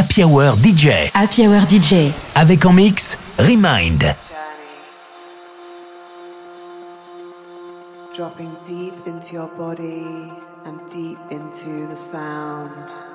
Happy Hour DJ. Happy Hour DJ. Avec en mix Re.Mind. Dropping deep into your body and deep into the sound.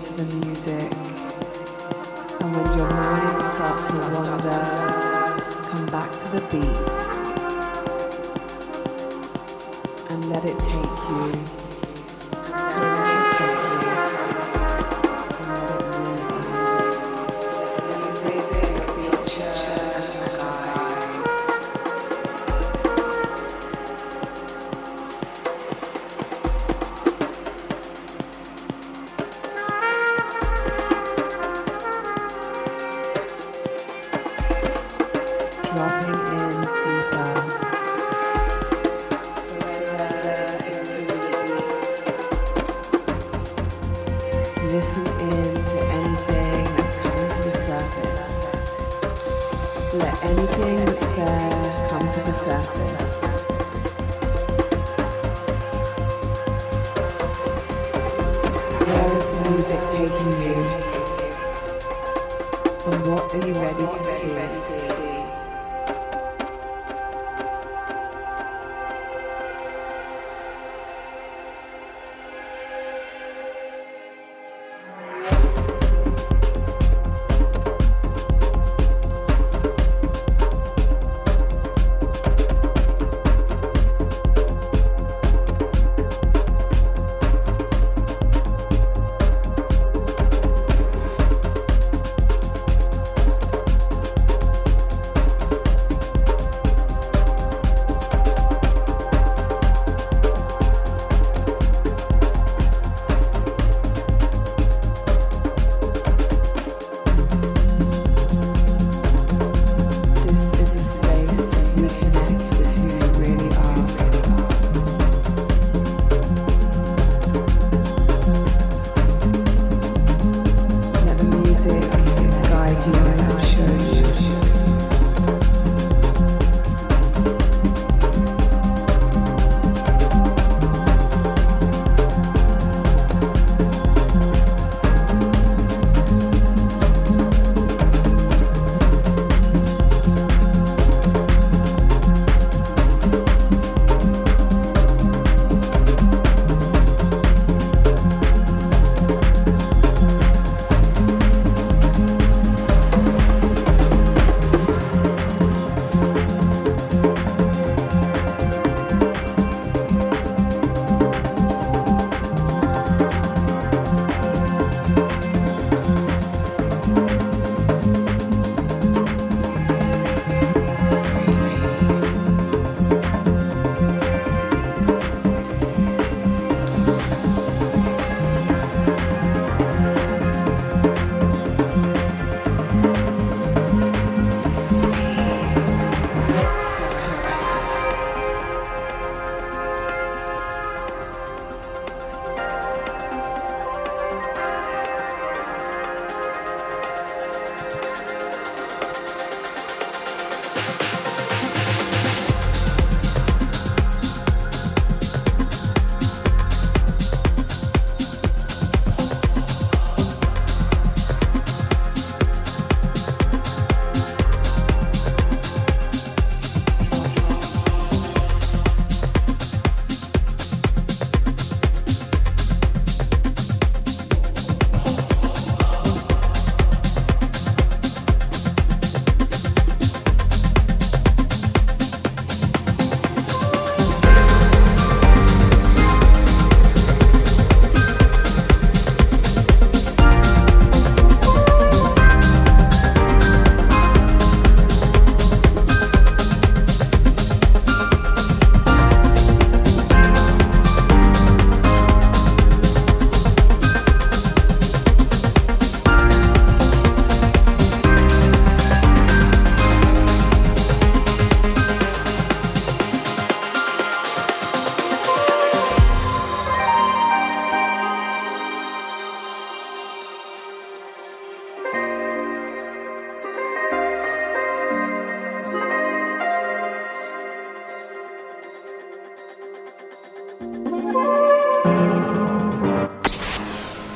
to the music. And when your mind starts to wander, come back to the beat and let it take you.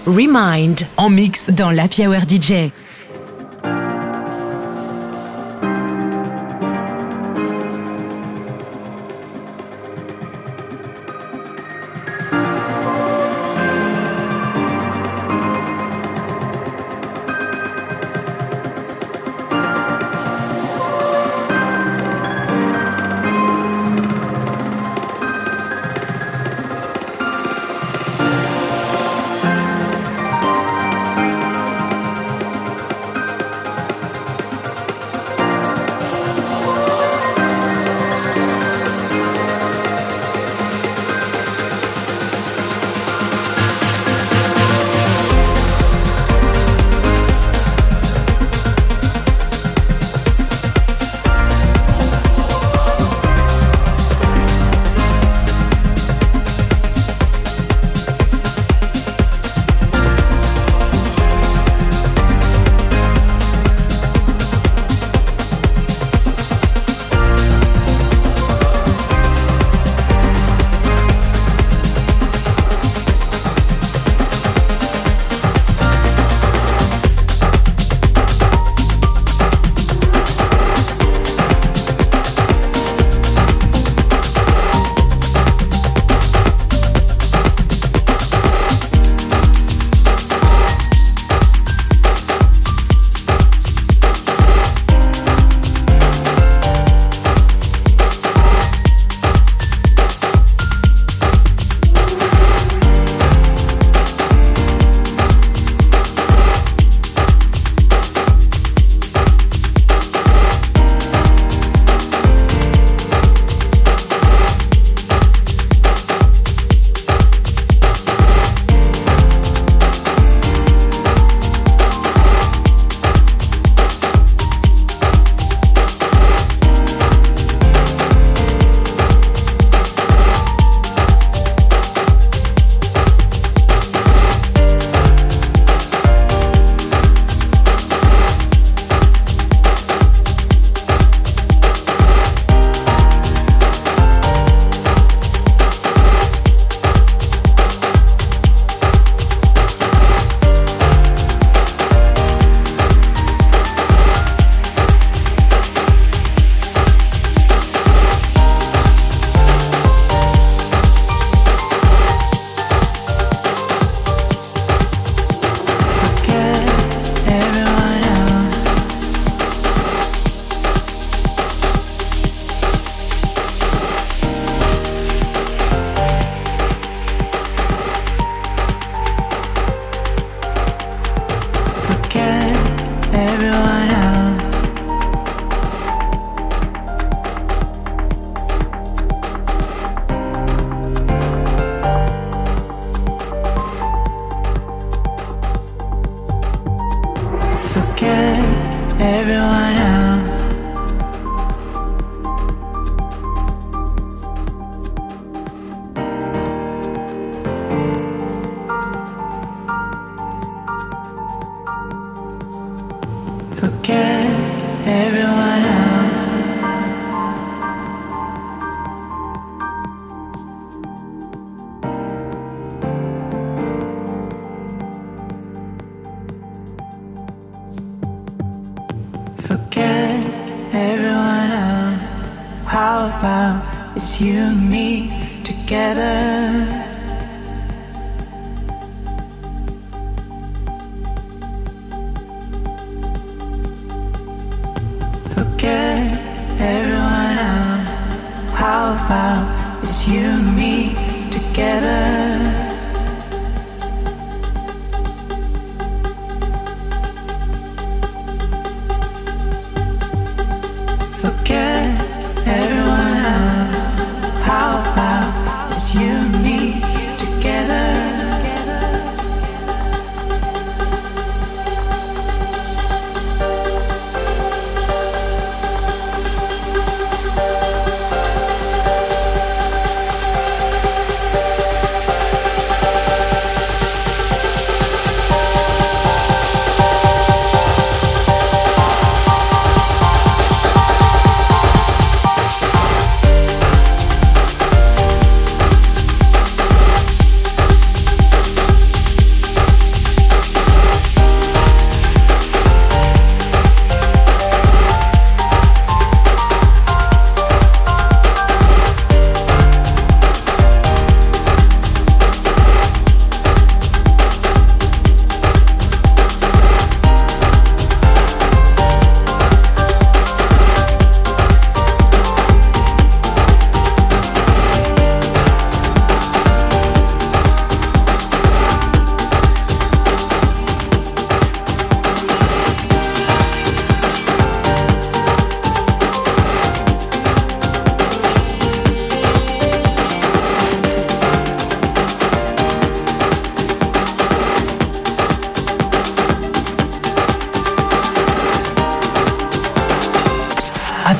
Remind en mix dans la Hour DJ.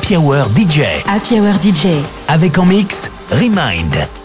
Happy Hour DJ. Happy Hour DJ. Avec en mix Remind.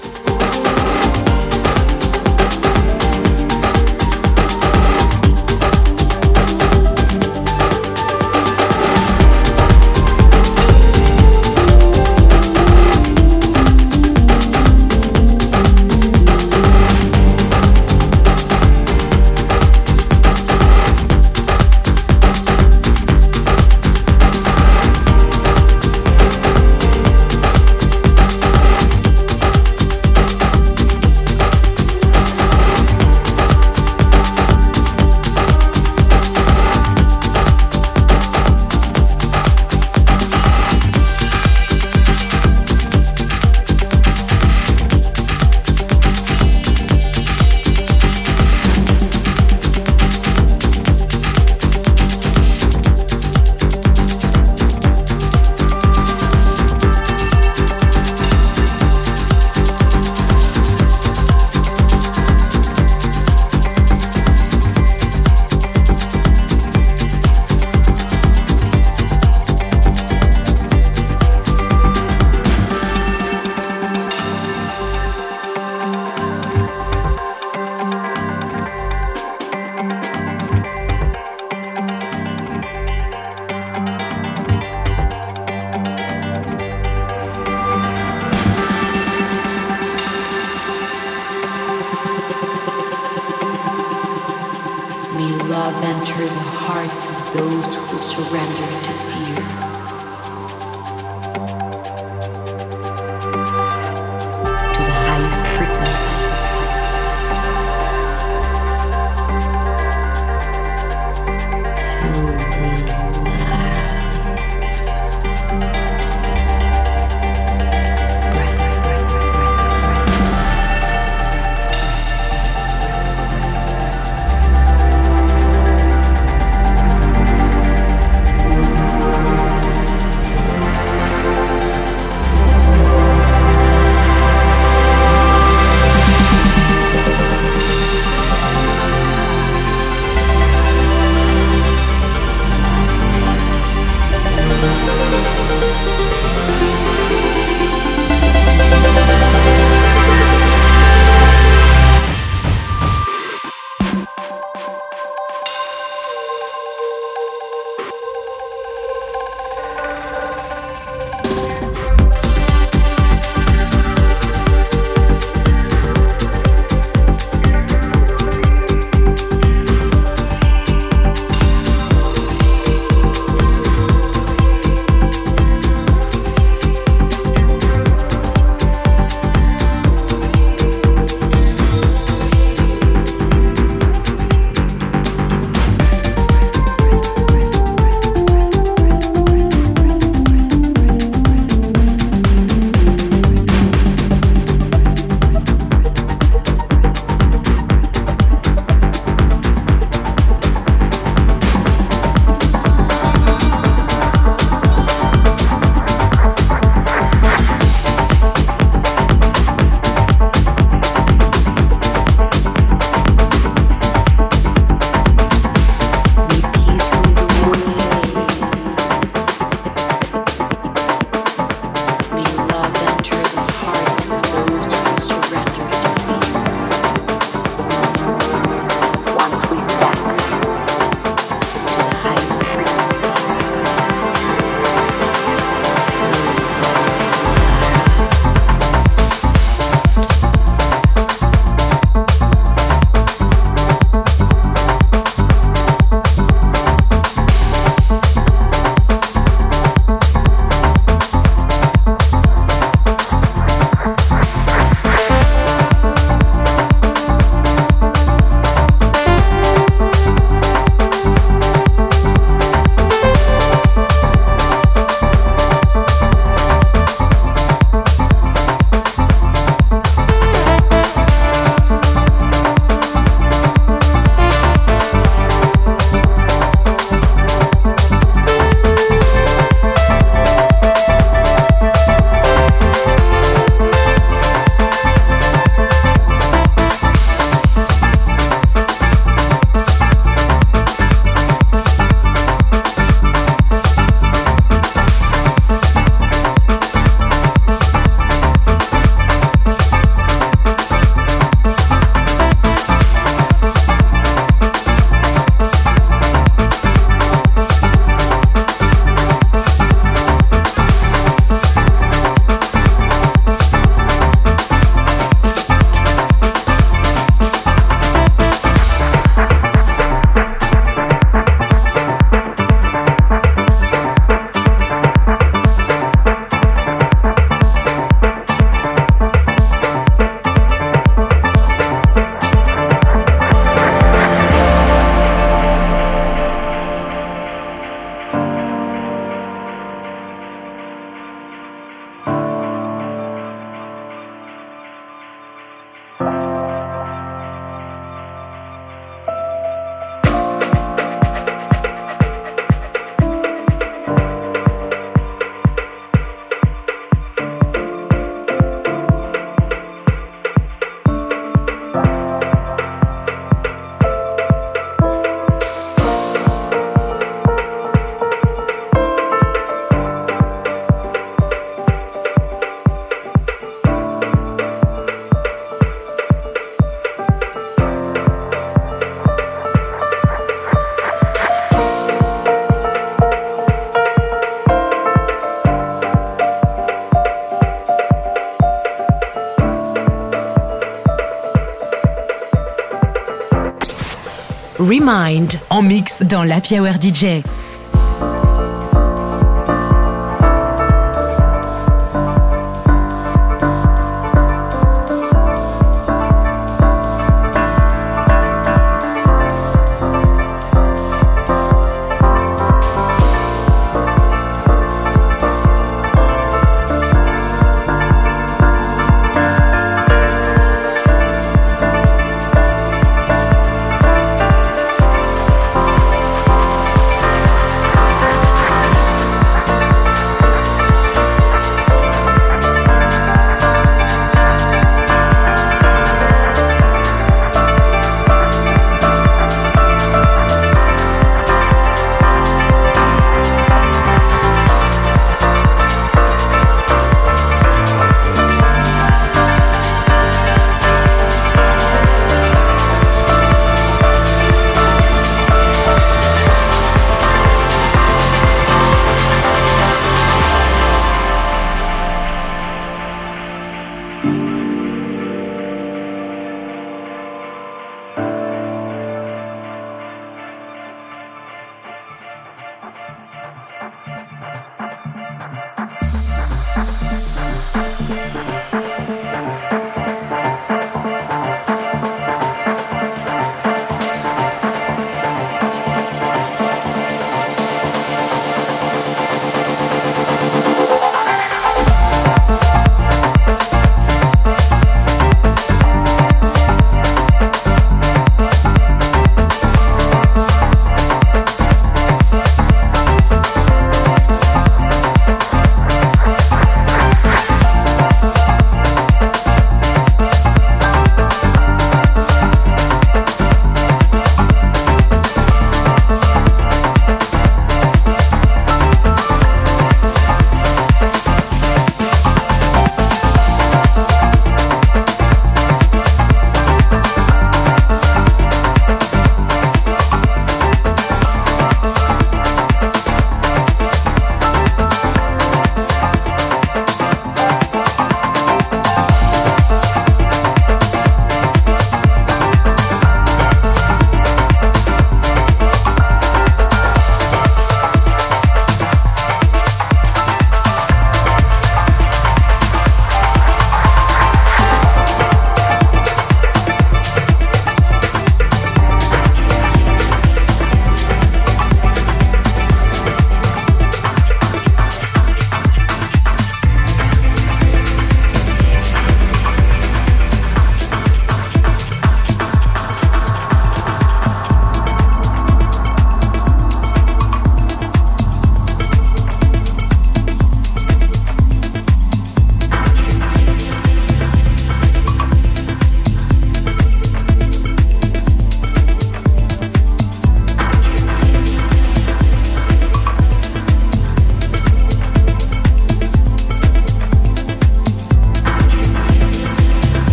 Remind. En mix dans la Hour DJ.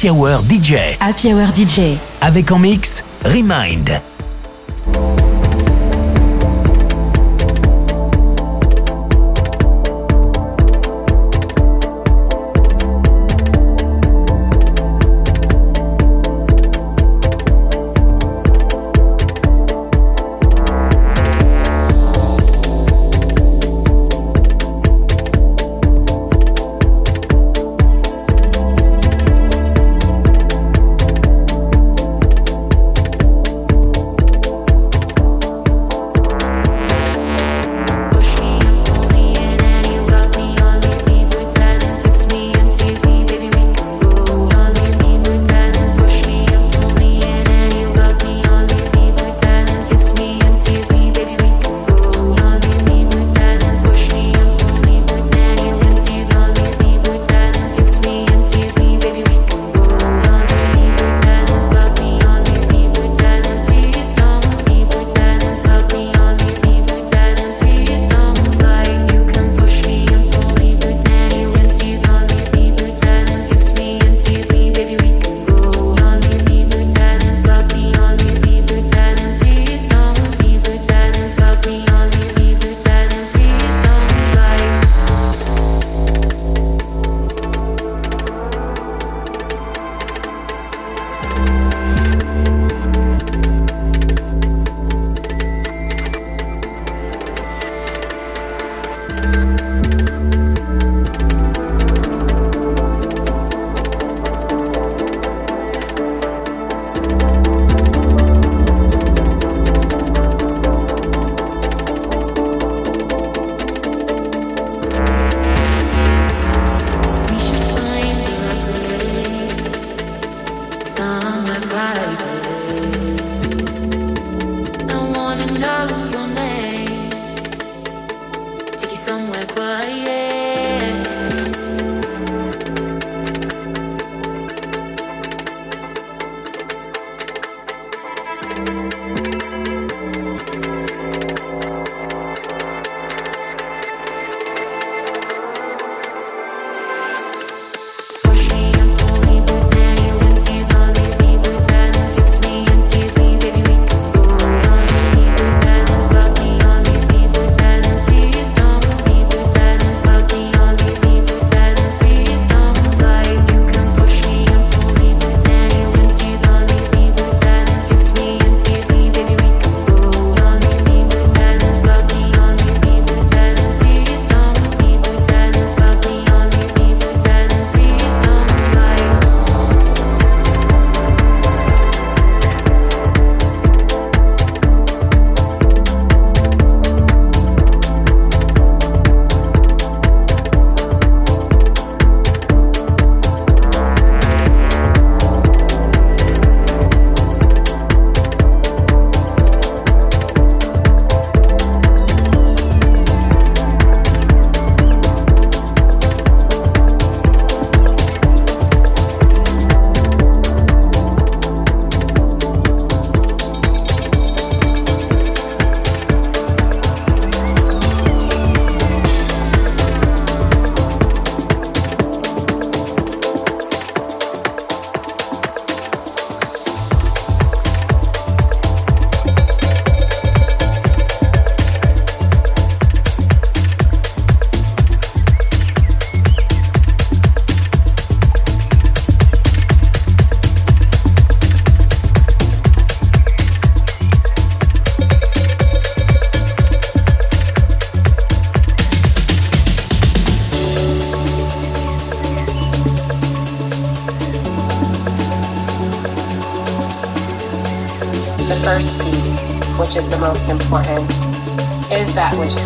Happy Hour DJ. Happy Hour DJ. Avec en mix Remind.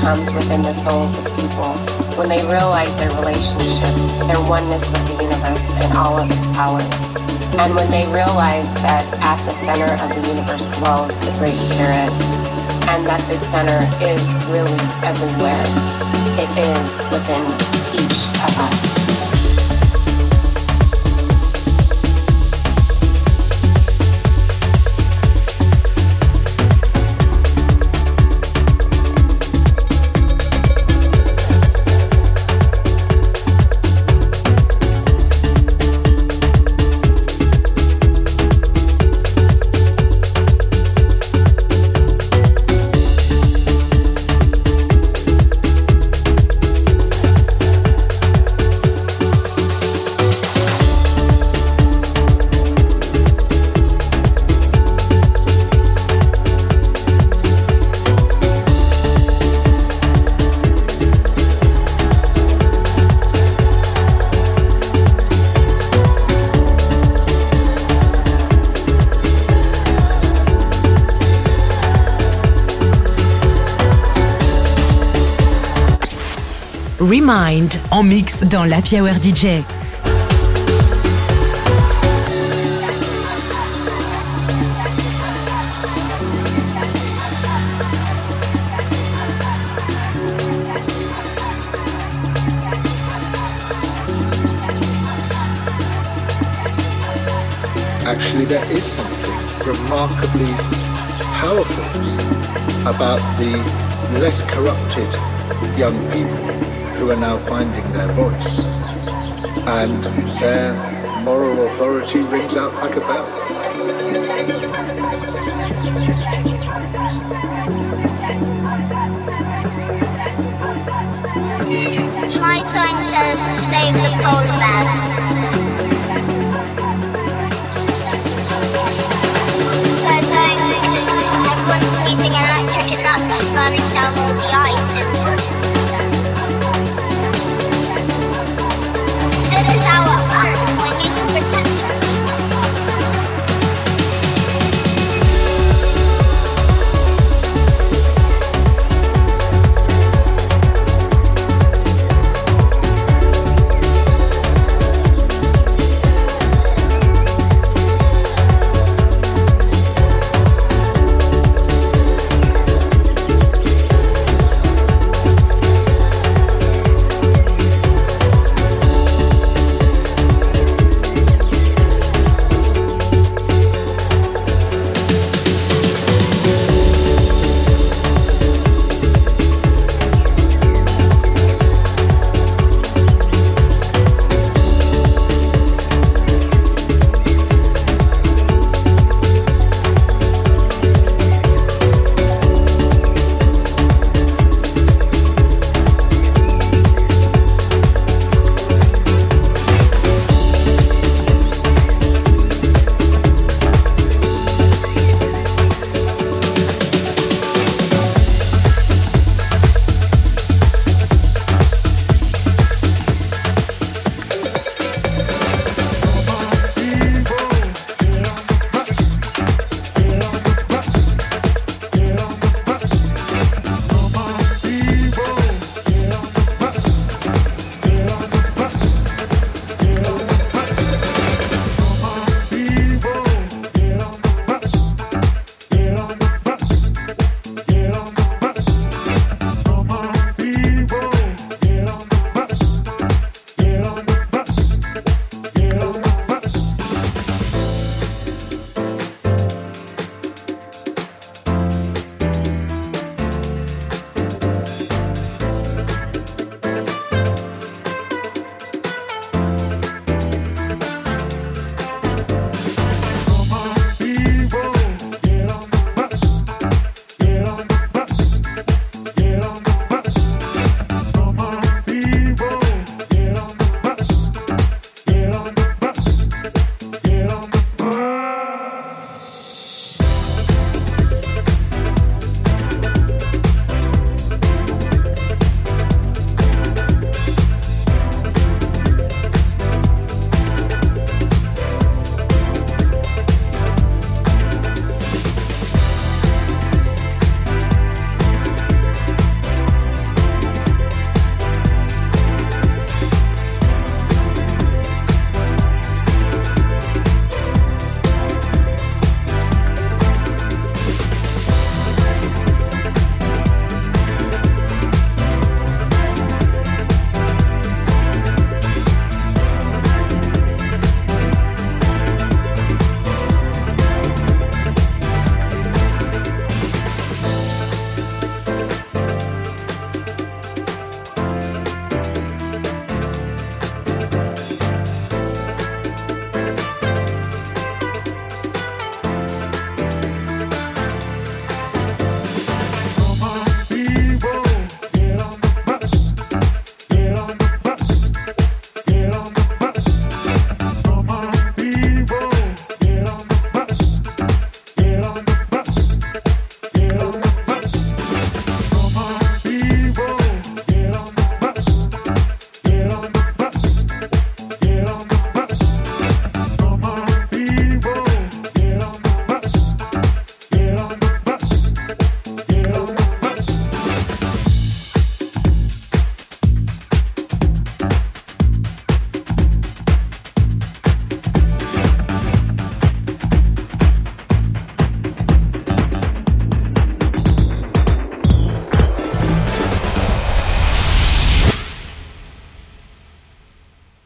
Comes within the souls of people when they realize their relationship, their oneness with the universe and all of its powers. And when they realize that at the center of the universe dwells the Great Spirit, and that this center is really everywhere, it is within each of us. Re.Mind En mix dans DJ. actually there is something remarkably powerful about the less corrupted young people who are now finding their voice. And their moral authority rings out like a bell. My sign says save the polar bears.